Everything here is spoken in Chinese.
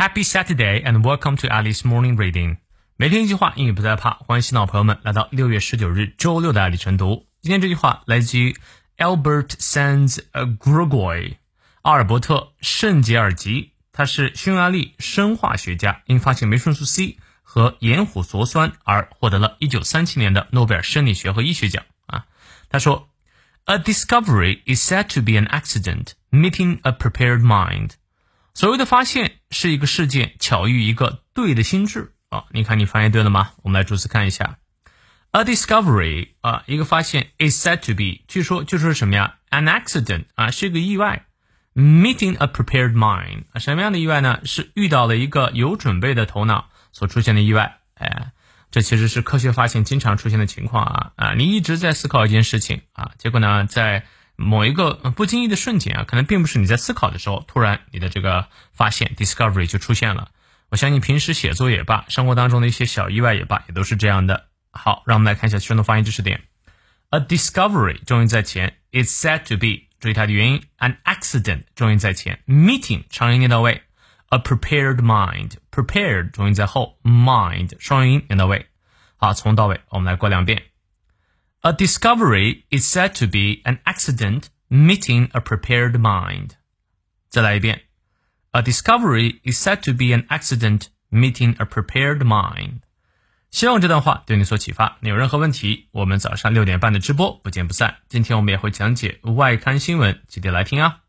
Happy Saturday and welcome to Alice Morning Reading。每天一句话，英语不再怕。欢迎新老朋友们来到六月十九日周六的爱丽晨读。今天这句话来自于 Albert Sanz Gregory，阿尔伯特·圣杰尔吉，他是匈牙利生化学家，因发现酶生素 C 和盐琥唑酸而获得了一九三七年的诺贝尔生理学和医学奖。啊，他说：“A discovery is said to be an accident meeting a prepared mind。” 所谓的发现是一个事件巧遇一个对的心智啊！你看你翻译对了吗？我们来逐词看一下，a discovery 啊，一个发现 is said to be，据说就说什么呀？an accident 啊，是一个意外。meeting a prepared mind 啊，什么样的意外呢？是遇到了一个有准备的头脑所出现的意外。哎，这其实是科学发现经常出现的情况啊啊！你一直在思考一件事情啊，结果呢，在某一个不经意的瞬间啊，可能并不是你在思考的时候，突然你的这个发现 discovery 就出现了。我相信平时写作也罢，生活当中的一些小意外也罢，也都是这样的。好，让我们来看一下其中的发音知识点。A discovery 重音在前，is said to be 注意它的元音，an accident 重音在前，meeting 长音念到位，a prepared mind prepared 重音在后，mind 双元音念到位。好，从头到尾我们来过两遍。A discovery is said to be an accident meeting a prepared mind. 再来一遍. A discovery is said to be an accident meeting a prepared mind. 希望这段话对你所启发。你有任何问题，我们早上六点半的直播不见不散。今天我们也会讲解外刊新闻，记得来听啊。